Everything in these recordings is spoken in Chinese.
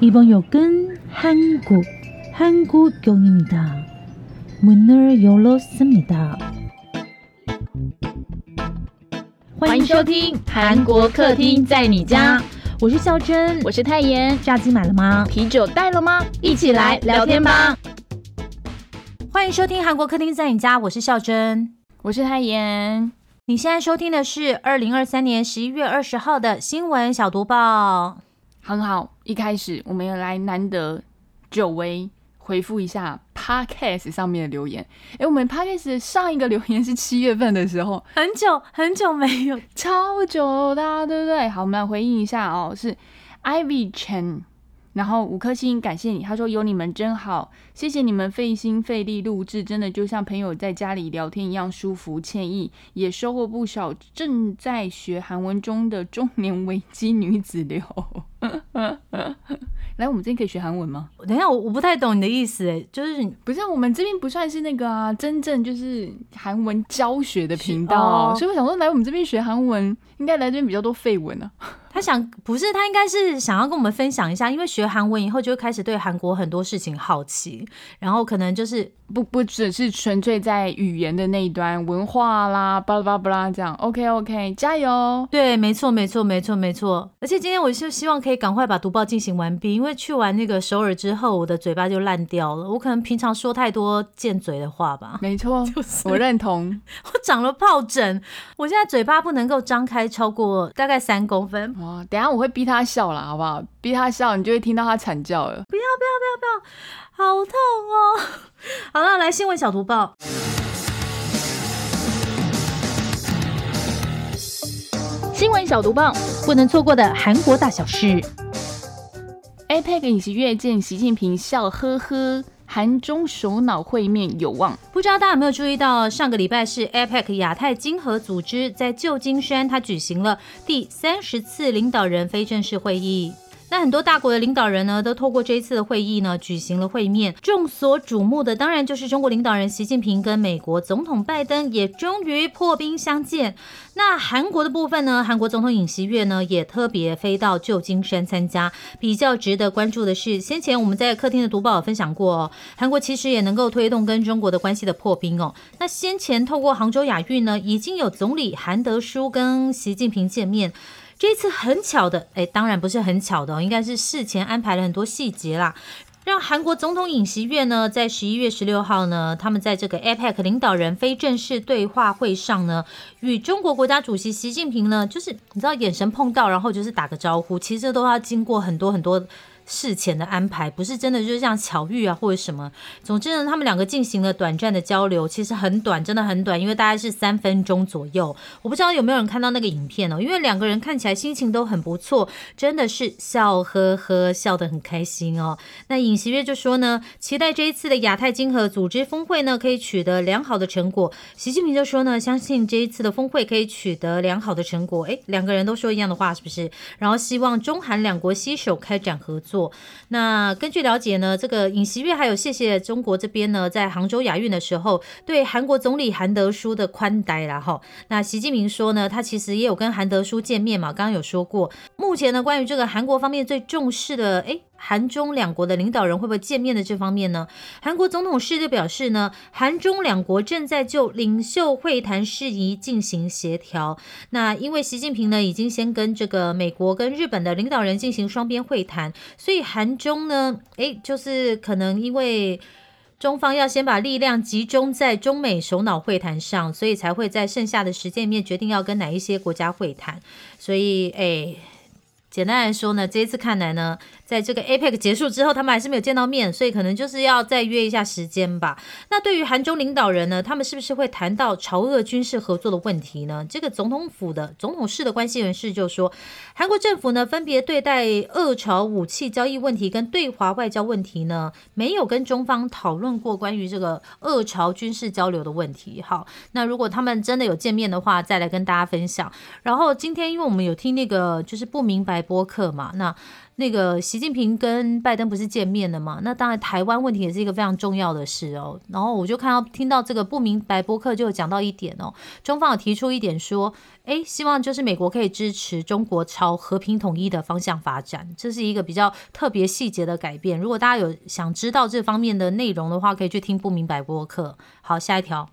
이번 역은 한국, 한국역입니다. 문을 열었습니다. 欢迎收听韩国客厅在你家，我是孝珍，我是泰妍。炸鸡买了吗？啤酒带了吗？一起来聊天吧。欢迎收听韩国客厅在你家，我是孝珍，我是泰妍。你现在收听的是二零二三年十一月二十号的新闻小读报。 很好，一开始我们要来难得久违回复一下 Podcast 上面的留言。哎，我们 Podcast 上一个留言是七月份的时候，很久很久没有，超久的，对不对？好，我们来回应一下哦，是 Ivy Chen。然后五颗星，感谢你。他说有你们真好，谢谢你们费心费力录制，真的就像朋友在家里聊天一样舒服惬意，也收获不少正在学韩文中的中年危机女子流。来，我们这边可以学韩文吗？等一下，我我不太懂你的意思，哎，就是不是我们这边不算是那个啊，真正就是韩文教学的频道，所以我想说来我们这边学韩文，应该来这边比较多废文啊。他想不是他应该是想要跟我们分享一下，因为学韩文以后就会开始对韩国很多事情好奇，然后可能就是不不只是纯粹在语言的那一端文化啦，巴拉巴拉巴拉这样。OK OK，加油！对，没错没错没错没错。而且今天我就希望可以赶快把读报进行完毕，因为去完那个首尔之后，我的嘴巴就烂掉了。我可能平常说太多贱嘴的话吧。没错，我认同。我长了疱疹，我现在嘴巴不能够张开超过大概三公分。哇，等下我会逼他笑了，好不好？逼他笑，你就会听到他惨叫了。不要不要不要不要，好痛哦！好了，来新闻小读报。新闻小读报，不能错过的韩国大小事。APEC 尹锡悦见习近平，笑呵呵。韩中首脑会面有望，不知道大家有没有注意到，上个礼拜是 APEC 亚太经合组织在旧金山，它举行了第三十次领导人非正式会议。那很多大国的领导人呢，都透过这一次的会议呢，举行了会面。众所瞩目的，当然就是中国领导人习近平跟美国总统拜登也终于破冰相见。那韩国的部分呢，韩国总统尹锡悦呢，也特别飞到旧金山参加。比较值得关注的是，先前我们在客厅的读报分享过哦，韩国其实也能够推动跟中国的关系的破冰哦。那先前透过杭州亚运呢，已经有总理韩德洙跟习近平见面。这次很巧的，哎，当然不是很巧的，哦应该是事前安排了很多细节啦，让韩国总统尹锡悦呢，在十一月十六号呢，他们在这个 APEC 领导人非正式对话会上呢，与中国国家主席习近平呢，就是你知道眼神碰到，然后就是打个招呼，其实都要经过很多很多。事前的安排不是真的就是像巧遇啊或者什么，总之呢，他们两个进行了短暂的交流，其实很短，真的很短，因为大概是三分钟左右。我不知道有没有人看到那个影片哦，因为两个人看起来心情都很不错，真的是笑呵呵，笑得很开心哦。那尹锡悦就说呢，期待这一次的亚太经合组织峰会呢可以取得良好的成果。习近平就说呢，相信这一次的峰会可以取得良好的成果。诶，两个人都说一样的话，是不是？然后希望中韩两国携手开展合作。那根据了解呢，这个尹锡悦还有谢谢中国这边呢，在杭州亚运的时候，对韩国总理韩德洙的宽待啦哈。那习近平说呢，他其实也有跟韩德洙见面嘛，刚刚有说过。目前呢，关于这个韩国方面最重视的，诶。韩中两国的领导人会不会见面的这方面呢？韩国总统室就表示呢，韩中两国正在就领袖会谈事宜进行协调。那因为习近平呢已经先跟这个美国跟日本的领导人进行双边会谈，所以韩中呢，诶，就是可能因为中方要先把力量集中在中美首脑会谈上，所以才会在剩下的时间里面决定要跟哪一些国家会谈。所以，诶，简单来说呢，这一次看来呢。在这个 APEC 结束之后，他们还是没有见到面，所以可能就是要再约一下时间吧。那对于韩中领导人呢，他们是不是会谈到朝俄军事合作的问题呢？这个总统府的总统室的关系人士就说，韩国政府呢分别对待俄朝武器交易问题跟对华外交问题呢，没有跟中方讨论过关于这个俄朝军事交流的问题。好，那如果他们真的有见面的话，再来跟大家分享。然后今天因为我们有听那个就是不明白播客嘛，那那个习近平跟拜登不是见面了嘛？那当然台湾问题也是一个非常重要的事哦。然后我就看到听到这个不明白播客就有讲到一点哦，中方有提出一点说，哎，希望就是美国可以支持中国朝和平统一的方向发展，这是一个比较特别细节的改变。如果大家有想知道这方面的内容的话，可以去听不明白播客。好，下一条。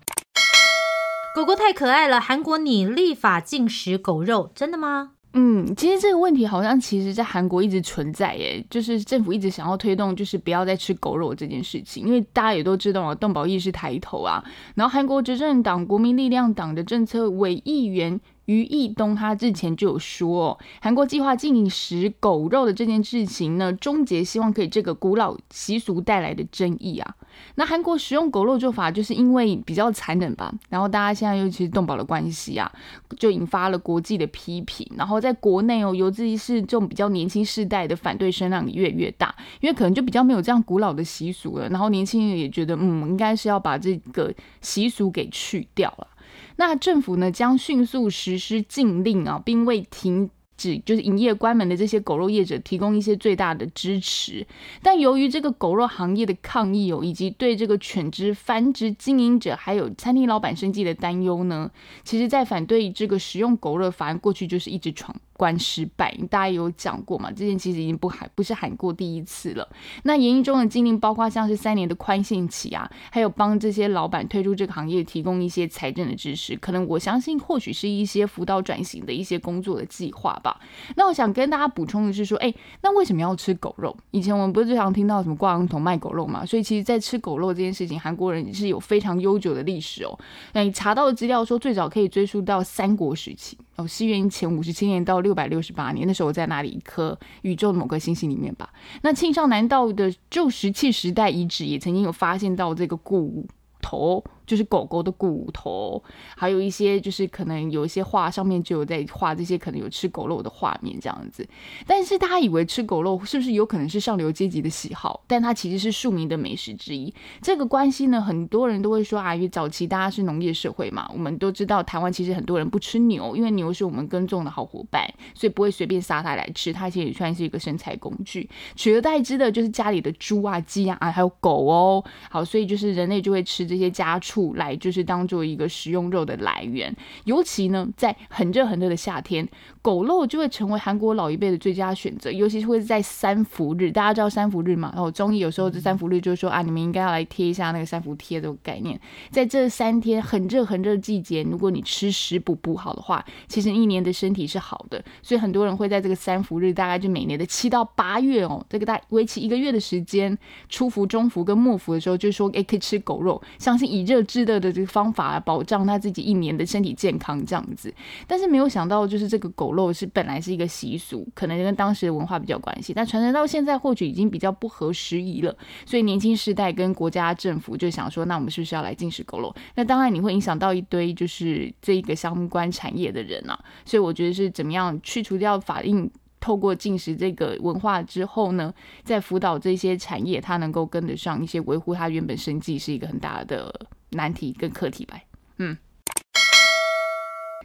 狗狗太可爱了，韩国拟立法禁食狗肉，真的吗？嗯，其实这个问题好像其实在韩国一直存在，耶，就是政府一直想要推动，就是不要再吃狗肉这件事情，因为大家也都知道啊，动保意识抬头啊，然后韩国执政党国民力量党的政策委议员。于义东他之前就有说，韩国计划禁食狗肉的这件事情呢，终结希望可以这个古老习俗带来的争议啊。那韩国使用狗肉做法，就是因为比较残忍吧。然后大家现在尤其是动保的关系啊，就引发了国际的批评。然后在国内哦，尤其是这种比较年轻世代的反对声浪也越越大，因为可能就比较没有这样古老的习俗了。然后年轻人也觉得，嗯，应该是要把这个习俗给去掉了。那政府呢将迅速实施禁令啊，并为停止就是营业关门的这些狗肉业者提供一些最大的支持。但由于这个狗肉行业的抗议哦，以及对这个犬只繁殖经营者还有餐厅老板生计的担忧呢，其实在反对这个食用狗肉法案过去就是一直闯。关失败，大家有讲过嘛？之前其实已经不喊，不是喊过第一次了。那演艺中的禁令包括像是三年的宽限期啊，还有帮这些老板推出这个行业提供一些财政的支持，可能我相信或许是一些辅导转型的一些工作的计划吧。那我想跟大家补充的是说，哎，那为什么要吃狗肉？以前我们不是最常听到什么挂羊头卖狗肉嘛？所以其实，在吃狗肉这件事情，韩国人是有非常悠久的历史哦。那你查到的资料说，最早可以追溯到三国时期。哦，西元前五十七年到六百六十八年，那时候我在哪里？一颗宇宙的某个星星里面吧。那庆尚南道的旧石器时代遗址也曾经有发现到这个骨。头就是狗狗的骨头，还有一些就是可能有一些画上面就有在画这些可能有吃狗肉的画面这样子。但是大家以为吃狗肉是不是有可能是上流阶级的喜好？但它其实是庶民的美食之一。这个关系呢，很多人都会说啊，因为早期大家是农业社会嘛，我们都知道台湾其实很多人不吃牛，因为牛是我们耕种的好伙伴，所以不会随便杀它来吃。它其实也算是一个生财工具。取而代之的就是家里的猪啊、鸡啊，还有狗哦。好，所以就是人类就会吃。这些家畜来就是当做一个食用肉的来源，尤其呢在很热很热的夏天，狗肉就会成为韩国老一辈的最佳选择，尤其是会在三伏日，大家知道三伏日嘛？然后中医有时候这三伏日就说啊，你们应该要来贴一下那个三伏贴的概念，在这三天很热很热的季节，如果你吃食补补好的话，其实一年的身体是好的，所以很多人会在这个三伏日，大概就每年的七到八月哦，这个大为期一个月的时间，初伏、中伏跟末伏的时候，就说哎可以吃狗肉。相信以热制热的这个方法保障他自己一年的身体健康，这样子。但是没有想到，就是这个狗肉是本来是一个习俗，可能跟当时的文化比较关系，但传承到现在或许已经比较不合时宜了。所以年轻世代跟国家政府就想说，那我们是不是要来禁食狗肉？那当然你会影响到一堆就是这一个相关产业的人啊。所以我觉得是怎么样去除掉法令。透过进食这个文化之后呢，在辅导这些产业，它能够跟得上一些维护它原本生计，是一个很大的难题跟课题吧。嗯，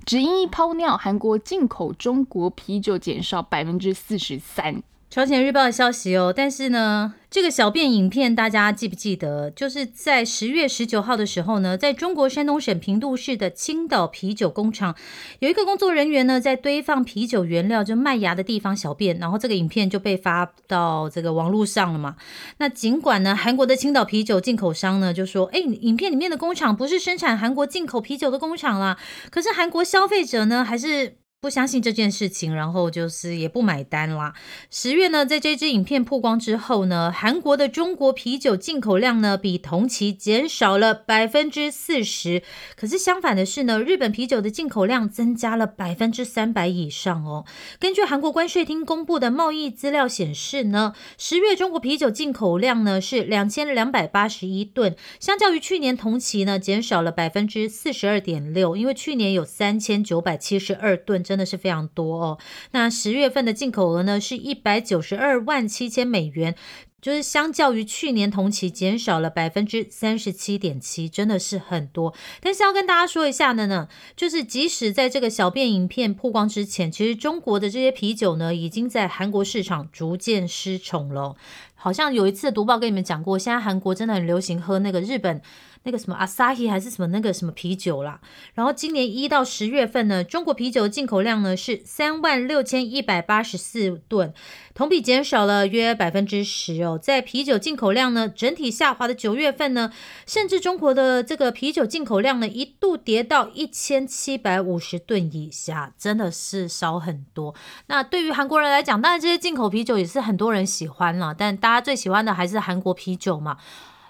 只因一泡尿，韩国进口中国啤酒减少百分之四十三。朝鲜日报的消息哦，但是呢。这个小便影片大家记不记得？就是在十月十九号的时候呢，在中国山东省平度市的青岛啤酒工厂，有一个工作人员呢在堆放啤酒原料就麦芽的地方小便，然后这个影片就被发到这个网络上了嘛。那尽管呢，韩国的青岛啤酒进口商呢就说，哎，影片里面的工厂不是生产韩国进口啤酒的工厂啦，可是韩国消费者呢还是。不相信这件事情，然后就是也不买单啦。十月呢，在这支影片曝光之后呢，韩国的中国啤酒进口量呢比同期减少了百分之四十。可是相反的是呢，日本啤酒的进口量增加了百分之三百以上哦。根据韩国关税厅公布的贸易资料显示呢，十月中国啤酒进口量呢是两千两百八十一吨，相较于去年同期呢减少了百分之四十二点六，因为去年有三千九百七十二吨。真的是非常多哦。那十月份的进口额呢是一百九十二万七千美元，就是相较于去年同期减少了百分之三十七点七，真的是很多。但是要跟大家说一下的呢，就是即使在这个小便影片曝光之前，其实中国的这些啤酒呢，已经在韩国市场逐渐失宠了。好像有一次读报跟你们讲过，现在韩国真的很流行喝那个日本。那个什么阿萨希还是什么那个什么啤酒啦，然后今年一到十月份呢，中国啤酒进口量呢是三万六千一百八十四吨，同比减少了约百分之十哦。在啤酒进口量呢整体下滑的九月份呢，甚至中国的这个啤酒进口量呢一度跌到一千七百五十吨以下，真的是少很多。那对于韩国人来讲，当然这些进口啤酒也是很多人喜欢了，但大家最喜欢的还是韩国啤酒嘛。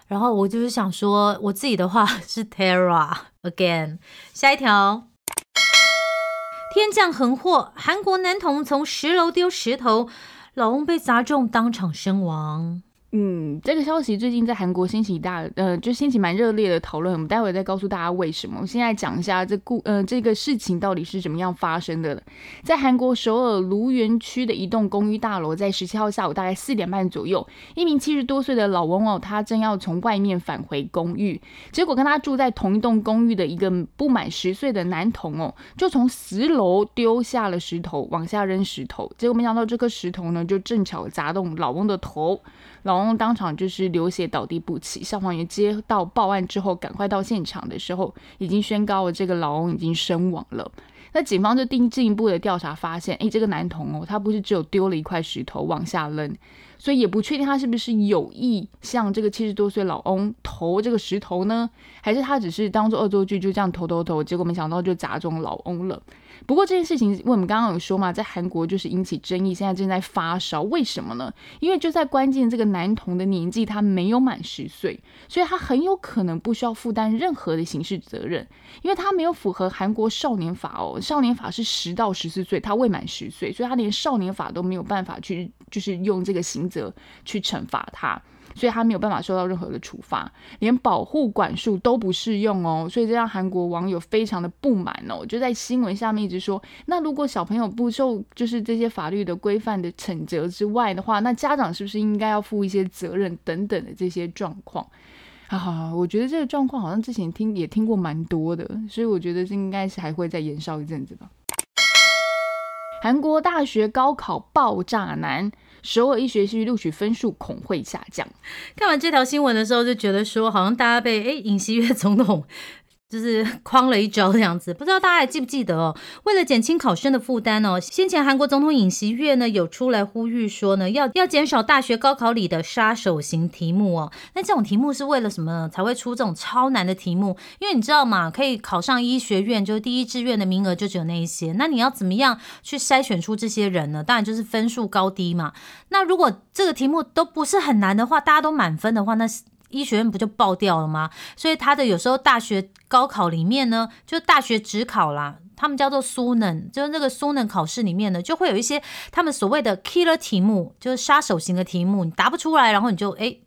然后我就是想说，我自己的话 是 Terra again。下一条，天降横祸，韩国男童从十楼丢石头，老翁被砸中，当场身亡。嗯，这个消息最近在韩国掀起大，呃，就掀起蛮热烈的讨论。我们待会再告诉大家为什么。我现在讲一下这故，呃，这个事情到底是怎么样发生的。在韩国首尔卢园区的一栋公寓大楼，在十七号下午大概四点半左右，一名七十多岁的老翁哦，他正要从外面返回公寓，结果跟他住在同一栋公寓的一个不满十岁的男童哦，就从十楼丢下了石头，往下扔石头，结果没想到这颗石头呢，就正巧砸中老翁的头。老翁当场就是流血倒地不起，消防员接到报案之后，赶快到现场的时候，已经宣告了这个老翁已经身亡了。那警方就定进一步的调查，发现，哎，这个男童哦，他不是只有丢了一块石头往下扔，所以也不确定他是不是有意向这个七十多岁老翁投这个石头呢，还是他只是当做恶作剧就这样投投投，结果没想到就砸中老翁了。不过这件事情，因为我们刚刚有说嘛，在韩国就是引起争议，现在正在发烧。为什么呢？因为就在关键这个男童的年纪，他没有满十岁，所以他很有可能不需要负担任何的刑事责任，因为他没有符合韩国少年法哦。少年法是十到十四岁，他未满十岁，所以他连少年法都没有办法去，就是用这个刑责去惩罚他。所以他没有办法受到任何的处罚，连保护管束都不适用哦，所以这让韩国网友非常的不满哦，就在新闻下面一直说，那如果小朋友不受就是这些法律的规范的惩责之外的话，那家长是不是应该要负一些责任等等的这些状况？啊，我觉得这个状况好像之前听也听过蛮多的，所以我觉得这应该是还会再延烧一阵子吧。韩国大学高考爆炸难。首尔医学系录取分数恐会下降。看完这条新闻的时候，就觉得说，好像大家被哎尹锡悦 总统。就是 诓了一招这样子，不知道大家还记不记得哦？为了减轻考生的负担哦，先前韩国总统尹锡悦呢有出来呼吁说呢，要要减少大学高考里的杀手型题目哦。那这种题目是为了什么才会出这种超难的题目？因为你知道嘛，可以考上医学院，就是第一志愿的名额就只有那一些。那你要怎么样去筛选出这些人呢？当然就是分数高低嘛。那如果这个题目都不是很难的话，大家都满分的话，那医学院不就爆掉了吗？所以他的有时候大学高考里面呢，就大学只考啦，他们叫做苏能，就是那个苏能考试里面呢，就会有一些他们所谓的 killer 题目，就是杀手型的题目，你答不出来，然后你就哎。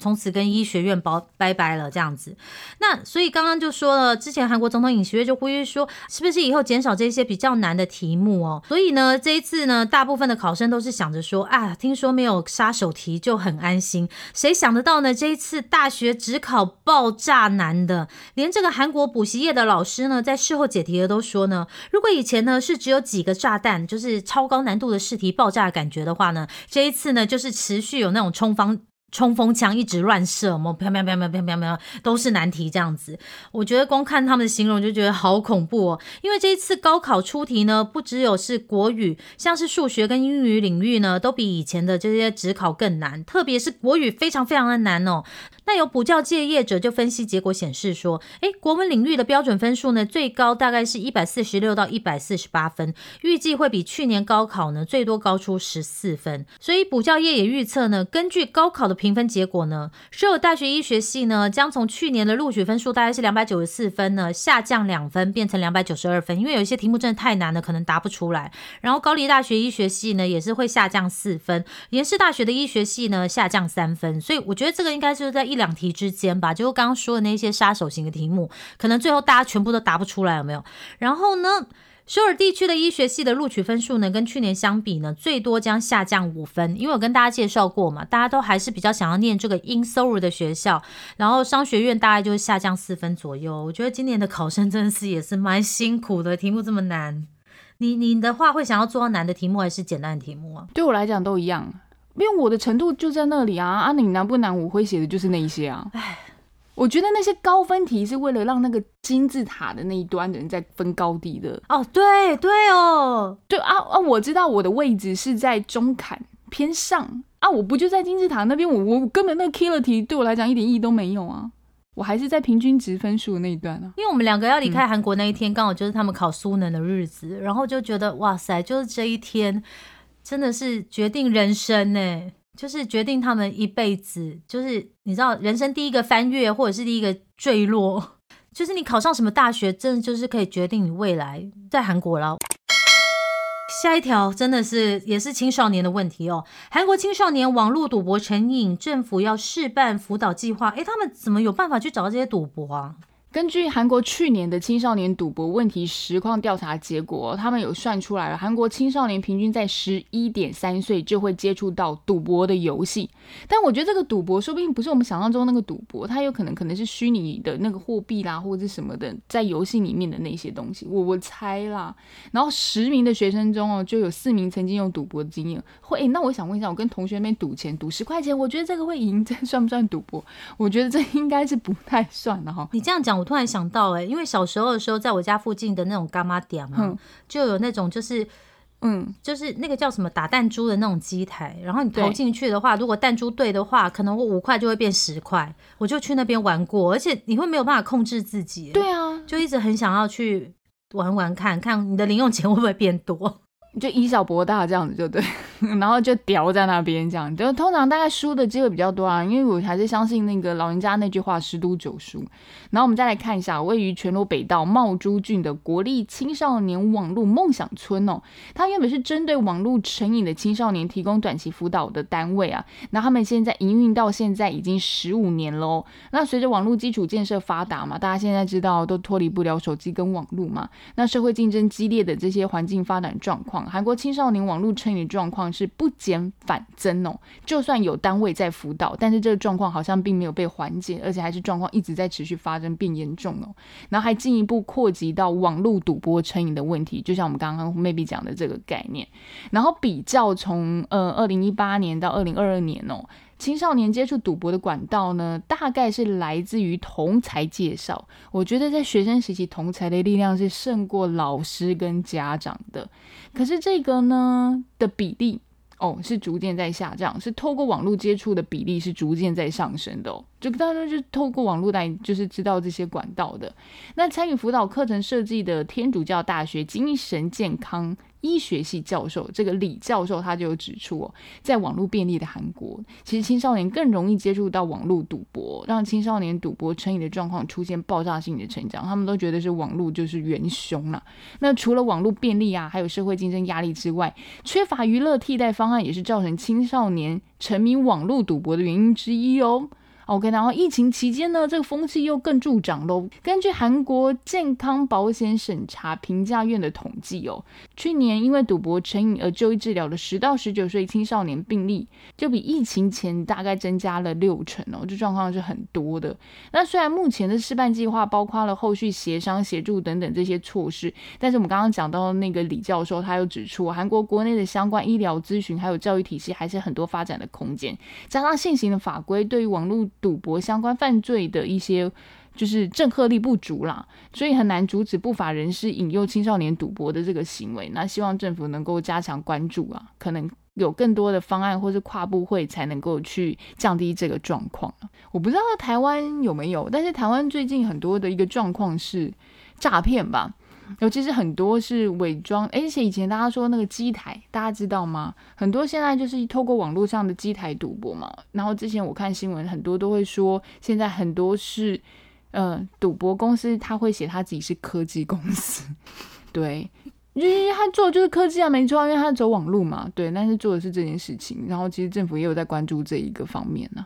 从此跟医学院包拜拜了，这样子。那所以刚刚就说了，之前韩国总统尹锡悦就呼吁说，是不是以后减少这些比较难的题目哦？所以呢，这一次呢，大部分的考生都是想着说，啊，听说没有杀手题就很安心。谁想得到呢？这一次大学只考爆炸难的，连这个韩国补习业的老师呢，在事后解题的都说呢，如果以前呢是只有几个炸弹，就是超高难度的试题爆炸感觉的话呢，这一次呢就是持续有那种冲锋。冲锋枪一直乱射，么啪啪啪啪啪啪啪，都是难题这样子。我觉得光看他们的形容就觉得好恐怖哦。因为这一次高考出题呢，不只有是国语，像是数学跟英语领域呢，都比以前的这些职考更难，特别是国语非常非常的难哦。那有补教界业者就分析结果显示说，诶，国文领域的标准分数呢，最高大概是一百四十六到一百四十八分，预计会比去年高考呢最多高出十四分。所以补教业也预测呢，根据高考的评分结果呢，首尔大学医学系呢将从去年的录取分数大概是两百九十四分呢，下降两分变成两百九十二分，因为有一些题目真的太难了，可能答不出来。然后高丽大学医学系呢也是会下降四分，延世大学的医学系呢下降三分。所以我觉得这个应该是在一。两题之间吧，就是刚刚说的那些杀手型的题目，可能最后大家全部都答不出来，有没有？然后呢，首尔地区的医学系的录取分数呢，跟去年相比呢，最多将下降五分。因为我跟大家介绍过嘛，大家都还是比较想要念这个 in Seoul 的学校，然后商学院大概就是下降四分左右。我觉得今年的考生真的是也是蛮辛苦的，题目这么难。你你的话会想要做到难的题目还是简单的题目啊？对我来讲都一样，因为我的程度就在那里啊。啊，你难不难？我会写的就是那一些啊。唉。我觉得那些高分题是为了让那个金字塔的那一端的人在分高低的哦，对对哦，对啊啊！我知道我的位置是在中坎偏上啊，我不就在金字塔那边，我我根本那个 killer 题对我来讲一点意义都没有啊，我还是在平均值分数那一段啊。因为我们两个要离开韩国那一天，刚好就是他们考苏能的日子，然后就觉得哇塞，就是这一天真的是决定人生呢。就是决定他们一辈子，就是你知道，人生第一个翻越或者是第一个坠落，就是你考上什么大学，真的就是可以决定你未来。在韩国了，下一条真的是也是青少年的问题哦。韩国青少年网络赌博成瘾，政府要试办辅导计划。诶，他们怎么有办法去找到这些赌博啊？根据韩国去年的青少年赌博问题实况调查结果，他们有算出来了，韩国青少年平均在十一点三岁就会接触到赌博的游戏。但我觉得这个赌博说不定不是我们想象中那个赌博，它有可能可能是虚拟的那个货币啦，或者是什么的，在游戏里面的那些东西，我我猜啦。然后十名的学生中哦，就有四名曾经有赌博的经验。会，那我想问一下，我跟同学们赌钱，赌十块钱，我觉得这个会赢，这算不算赌博？我觉得这应该是不太算的哈。你这样讲。我突然想到，哎，因为小时候的时候，在我家附近的那种干妈店嘛，就有那种就是，嗯，就是那个叫什么打弹珠的那种机台，然后你投进去的话，如果弹珠对的话，可能我五块就会变十块，我就去那边玩过，而且你会没有办法控制自己，对啊，就一直很想要去玩玩看看你的零用钱会不会变多。就以小博大这样子就对，然后就叼在那边这样，就通常大概输的机会比较多啊，因为我还是相信那个老人家那句话“十赌九输”。然后我们再来看一下位于全罗北道茂珠郡的国立青少年网络梦想村哦，它原本是针对网络成瘾的青少年提供短期辅导的单位啊。那他们现在营运到现在已经十五年喽。那随着网络基础建设发达嘛，大家现在知道都脱离不了手机跟网络嘛。那社会竞争激烈的这些环境发展状况。韩国青少年网络成瘾状况是不减反增哦，就算有单位在辅导，但是这个状况好像并没有被缓解，而且还是状况一直在持续发生变严重哦，然后还进一步扩及到网络赌博成瘾的问题，就像我们刚刚 maybe 讲的这个概念，然后比较从呃二零一八年到二零二二年哦。青少年接触赌博的管道呢，大概是来自于同才介绍。我觉得在学生时期，同才的力量是胜过老师跟家长的。可是这个呢的比例。哦，是逐渐在下降，是透过网络接触的比例是逐渐在上升的哦。就大家就透过网络来，就是知道这些管道的。那参与辅导课程设计的天主教大学精神健康。医学系教授这个李教授他就有指出哦，在网络便利的韩国，其实青少年更容易接触到网络赌博，让青少年赌博成瘾的状况出现爆炸性的成长。他们都觉得是网络就是元凶了。那除了网络便利啊，还有社会竞争压力之外，缺乏娱乐替代方案也是造成青少年沉迷网络赌博的原因之一哦。OK，然后疫情期间呢，这个风气又更助长喽。根据韩国健康保险审查评价院的统计哦，去年因为赌博成瘾而就医治疗的十到十九岁青少年病例，就比疫情前大概增加了六成哦，这状况是很多的。那虽然目前的示范计划包括了后续协商协助等等这些措施，但是我们刚刚讲到那个李教授，他又指出，韩国国内的相关医疗咨询还有教育体系还是很多发展的空间，加上现行的法规对于网络。赌博相关犯罪的一些就是震慑力不足啦，所以很难阻止不法人士引诱青少年赌博的这个行为。那希望政府能够加强关注啊，可能有更多的方案或是跨部会才能够去降低这个状况。我不知道台湾有没有，但是台湾最近很多的一个状况是诈骗吧。尤其是很多是伪装，而且以前大家说那个机台，大家知道吗？很多现在就是透过网络上的机台赌博嘛。然后之前我看新闻，很多都会说，现在很多是，呃，赌博公司他会写他自己是科技公司，对，因为他做就是科技啊，没错，因为他走网络嘛，对，但是做的是这件事情。然后其实政府也有在关注这一个方面呢。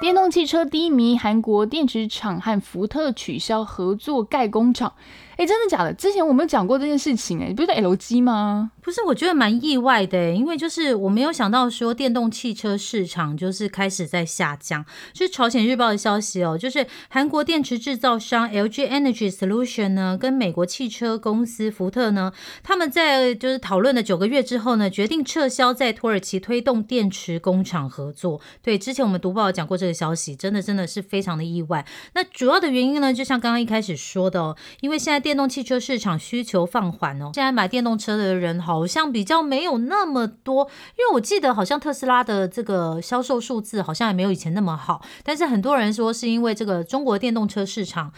电动汽车低迷，韩国电池厂和福特取消合作盖工厂。哎，真的假的？之前我们讲过这件事情，哎，不是 LG 吗？不是，我觉得蛮意外的，因为就是我没有想到说电动汽车市场就是开始在下降。是朝鲜日报的消息哦，就是韩国电池制造商 LG Energy Solution 呢，跟美国汽车公司福特呢，他们在就是讨论了九个月之后呢，决定撤销在土耳其推动电池工厂合作。对，之前我们读报讲过这个消息，真的真的是非常的意外。那主要的原因呢，就像刚刚一开始说的哦，因为现在电动汽车市场需求放缓哦，现在买电动车的人好。像比较没有那么多，因为我记得好像特斯拉的这个销售数字好像也没有以前那么好，但是很多人说是因为这个中国电动车市场。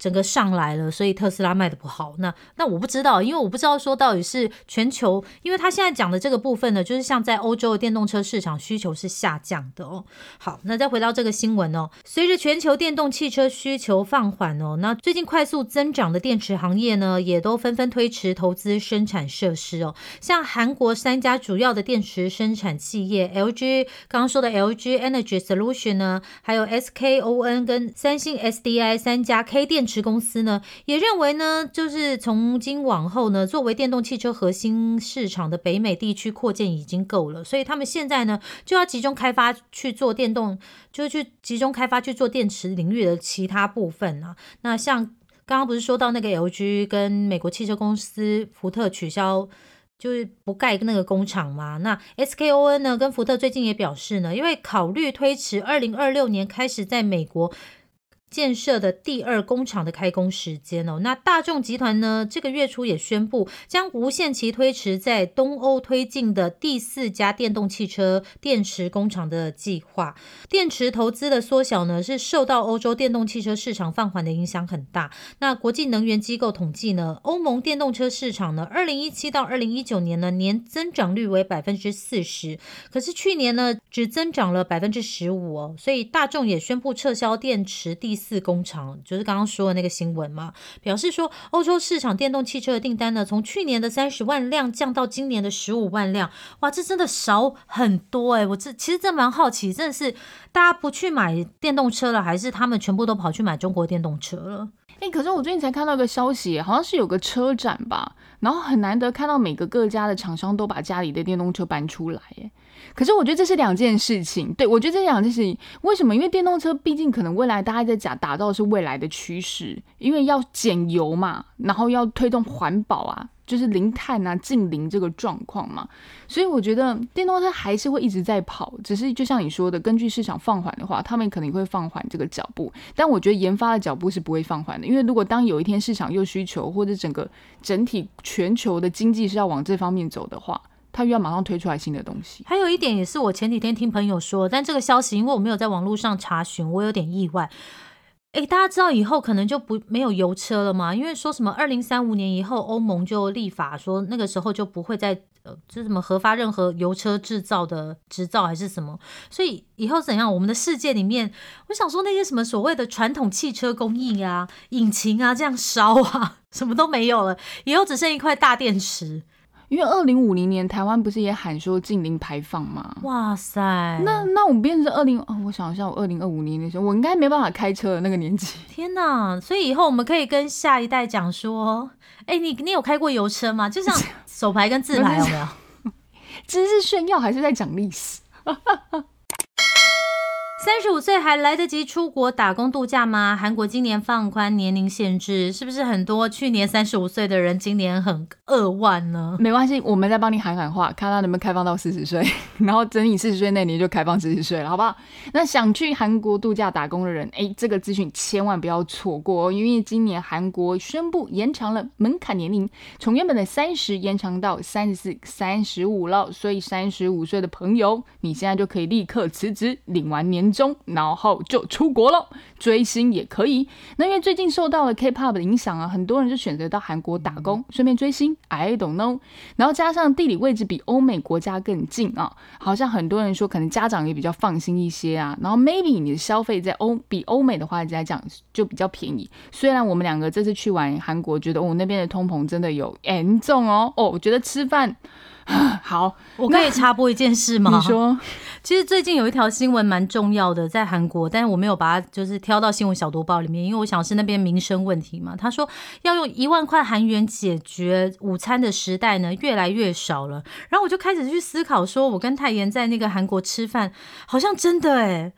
整个上来了，所以特斯拉卖的不好。那那我不知道，因为我不知道说到底是全球，因为他现在讲的这个部分呢，就是像在欧洲的电动车市场需求是下降的哦。好，那再回到这个新闻哦，随着全球电动汽车需求放缓哦，那最近快速增长的电池行业呢，也都纷纷推迟投资生产设施哦。像韩国三家主要的电池生产企业，LG 刚刚说的 LG Energy Solution 呢，还有 SKON 跟三星 SDI 三家 K 电。池公司呢也认为呢，就是从今往后呢，作为电动汽车核心市场的北美地区扩建已经够了，所以他们现在呢就要集中开发去做电动，就去集中开发去做电池领域的其他部分啊。那像刚刚不是说到那个 LG 跟美国汽车公司福特取消，就是不盖那个工厂吗？那 SKON 呢跟福特最近也表示呢，因为考虑推迟二零二六年开始在美国。建设的第二工厂的开工时间哦，那大众集团呢，这个月初也宣布将无限期推迟在东欧推进的第四家电动汽车电池工厂的计划。电池投资的缩小呢，是受到欧洲电动汽车市场放缓的影响很大。那国际能源机构统计呢，欧盟电动车市场呢，二零一七到二零一九年呢，年增长率为百分之四十，可是去年呢，只增长了百分之十五哦。所以大众也宣布撤销电池第。四工厂就是刚刚说的那个新闻嘛，表示说欧洲市场电动汽车的订单呢，从去年的三十万辆降到今年的十五万辆，哇，这真的少很多哎！我这其实真蛮好奇，真的是大家不去买电动车了，还是他们全部都跑去买中国电动车了？哎，可是我最近才看到一个消息，好像是有个车展吧，然后很难得看到每个各家的厂商都把家里的电动车搬出来，哎。可是我觉得这是两件事情，对我觉得这两件事情为什么？因为电动车毕竟可能未来大家在讲打造是未来的趋势，因为要减油嘛，然后要推动环保啊，就是零碳啊、近零这个状况嘛，所以我觉得电动车还是会一直在跑，只是就像你说的，根据市场放缓的话，他们可能会放缓这个脚步，但我觉得研发的脚步是不会放缓的，因为如果当有一天市场又需求或者整个整体全球的经济是要往这方面走的话。他又要马上推出来新的东西。还有一点也是我前几天听朋友说，但这个消息因为我没有在网络上查询，我有点意外。诶，大家知道以后可能就不没有油车了吗？因为说什么二零三五年以后欧盟就立法说那个时候就不会再呃，这什么核发任何油车制造的执照还是什么？所以以后怎样？我们的世界里面，我想说那些什么所谓的传统汽车工艺啊、引擎啊这样烧啊，什么都没有了，以后只剩一块大电池。因为二零五零年台湾不是也喊说禁零排放吗？哇塞！那那我们变成二零哦，我想一下，我二零二五年的时候，我应该没办法开车的那个年纪。天哪！所以以后我们可以跟下一代讲说，哎，你你有开过油车吗？就像 手牌跟自牌有没有？这是炫耀还是在讲历史？三十五岁还来得及出国打工度假吗？韩国今年放宽年龄限制，是不是很多去年三十五岁的人今年很扼腕呢？没关系，我们再帮你喊喊话，看他能不能开放到四十岁，然后等你四十岁那年就开放四十岁了，好不好？那想去韩国度假打工的人，哎，这个资讯千万不要错过哦，因为今年韩国宣布延长了门槛年龄，从原本的三十延长到三十四、三十五了，所以三十五岁的朋友，你现在就可以立刻辞职，领完年。中，然后就出国了，追星也可以。那因为最近受到了 K-pop 的影响啊，很多人就选择到韩国打工，顺便追星。I don't know。然后加上地理位置比欧美国家更近啊，好像很多人说可能家长也比较放心一些啊。然后 maybe 你的消费在欧比欧美的话来讲就比较便宜。虽然我们两个这次去玩韩国，觉得哦那边的通膨真的有严重哦。哦，我觉得吃饭。好，我可以插播一件事吗？你说，其实最近有一条新闻蛮重要的，在韩国，但是我没有把它就是挑到新闻小读报里面，因为我想是那边民生问题嘛。他说要用一万块韩元解决午餐的时代呢，越来越少了。然后我就开始去思考，说我跟泰妍在那个韩国吃饭，好像真的哎。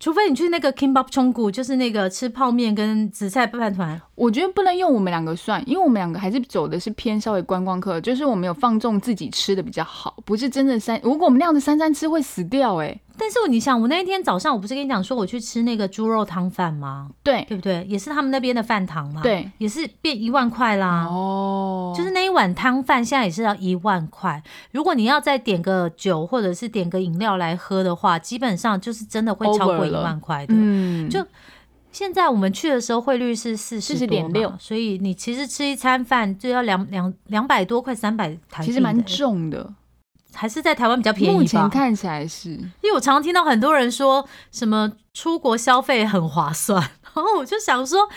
除非你去那个 Kimbap 冲谷，就是那个吃泡面跟紫菜饭团。我觉得不能用我们两个算，因为我们两个还是走的是偏稍微观光客，就是我们有放纵自己吃的比较好，不是真的三。如果我们那样子三餐吃会死掉哎。但是你想，我那一天早上我不是跟你讲说我去吃那个猪肉汤饭吗？对，对不对？也是他们那边的饭堂嘛。对，也是变一万块啦。哦，就是那一碗汤饭现在也是要一万块。如果你要再点个酒或者是点个饮料来喝的话，基本上就是真的会超过一万块的。嗯，就现在我们去的时候汇率是四十点六，所以你其实吃一餐饭就要两两两百多块，三百台其实蛮重的。还是在台湾比较便宜吧。目前看起来是，因为我常常听到很多人说什么出国消费很划算，然后我就想说。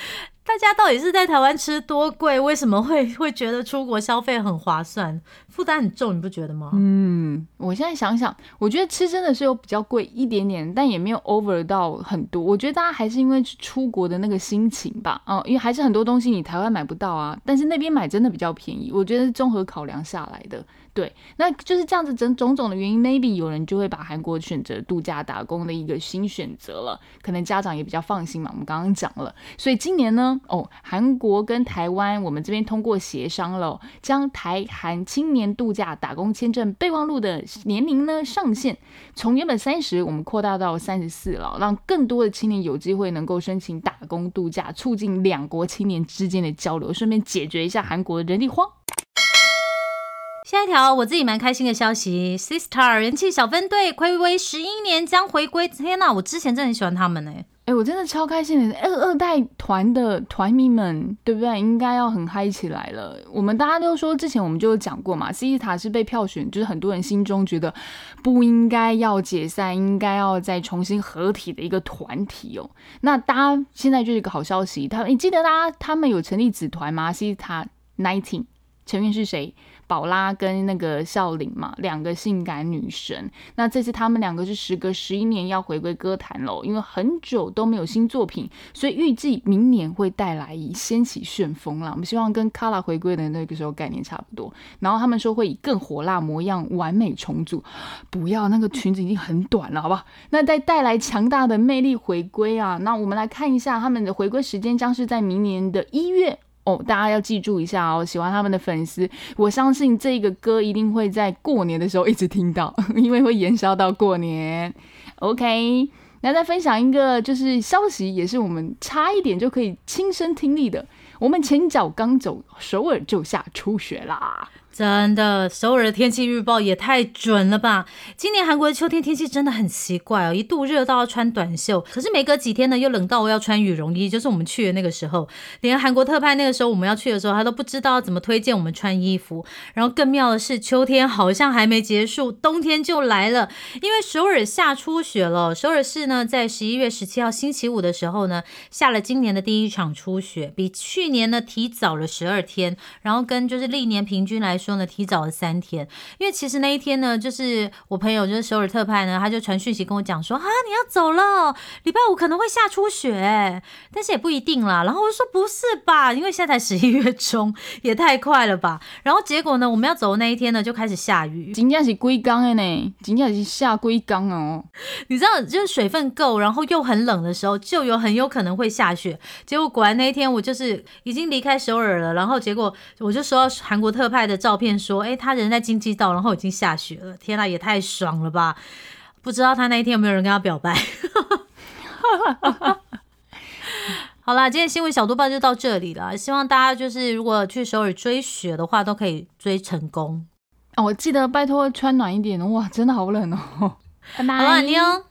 大家到底是在台湾吃多贵？为什么会 会觉得出国消费很划算？负担很重，你不觉得吗？嗯，我现在想想，我觉得吃真的是有比较贵一点点，但也没有 over 到很多。我觉得大家还是因为出国的那个心情吧，哦，因为还是很多东西你台湾买不到啊，但是那边买真的比较便宜。我觉得是综合考量下来的。对，那就是这样子，整种种的原因，maybe 有人就会把韩国选择度假打工的一个新选择了，可能家长也比较放心嘛。我们刚刚讲了，所以今年呢，哦，韩国跟台湾，我们这边通过协商了，将台韩青年度假打工签证备忘录的年龄呢上限，从原本三十，我们扩大到三十四了，让更多的青年有机会能够申请打工度假，促进两国青年之间的交流，顺便解决一下韩国的人力荒。下一条我自己蛮开心的消息，Sistar 人气小分队暌违十一年将回归。天哪，我之前真的很喜欢他们呢。哎，我真的超开心的。二二代团的团迷们，对不对？应该要很嗨起来了。我们大家都说，之前我们就有讲过嘛，Sistar 是被票选，就是很多人心中觉得不应该要解散，应该要再重新合体的一个团体哦。那大家现在就是一个好消息，他你记得大家他们有成立子团吗？Sistar Nineteen 成员是谁？宝拉跟那个笑玲嘛，两个性感女神。那这次他们两个是时隔十一年要回归歌坛喽，因为很久都没有新作品，所以预计明年会带来以掀起旋风啦。我们希望跟 Kala 回归的那个时候概念差不多。然后他们说会以更火辣模样完美重组，不要那个裙子已经很短了，好不好？那再带来强大的魅力回归啊！那我们来看一下他们的回归时间将是在明年的一月。哦，大家要记住一下哦，喜欢他们的粉丝，我相信这个歌一定会在过年的时候一直听到，因为会延烧到过年。OK，那再分享一个就是消息，也是我们差一点就可以亲身听力的，我们前脚刚走，首尔就下初雪啦。真的，首尔的天气预报也太准了吧！今年韩国的秋天天气真的很奇怪哦，一度热到要穿短袖，可是没隔几天呢，又冷到我要穿羽绒衣。就是我们去的那个时候，连韩国特派那个时候我们要去的时候，他都不知道怎么推荐我们穿衣服。然后更妙的是，秋天好像还没结束，冬天就来了，因为首尔下初雪了。首尔市呢，在十一月十七号星期五的时候呢，下了今年的第一场初雪，比去年呢提早了十二天，然后跟就是历年平均来。说呢，提早了三天，因为其实那一天呢，就是我朋友就是首尔特派呢，他就传讯息跟我讲说啊，你要走了，礼拜五可能会下初雪，但是也不一定啦。然后我就说不是吧，因为现在才十一月中，也太快了吧。然后结果呢，我们要走的那一天呢，就开始下雨，今天是龟缸的呢，今天是下龟缸哦。你知道，就是水分够，然后又很冷的时候，就有很有可能会下雪。结果果然那一天，我就是已经离开首尔了，然后结果我就收到韩国特派的照。照片说，哎，他人在京畿道，然后已经下雪了。天呐，也太爽了吧！不知道他那一天有没有人跟他表白。好啦，今天新闻小多报就到这里了。希望大家就是如果去首尔追雪的话，都可以追成功。哦，我记得拜托穿暖一点哇，真的好冷哦。拜拜，好了，你哦。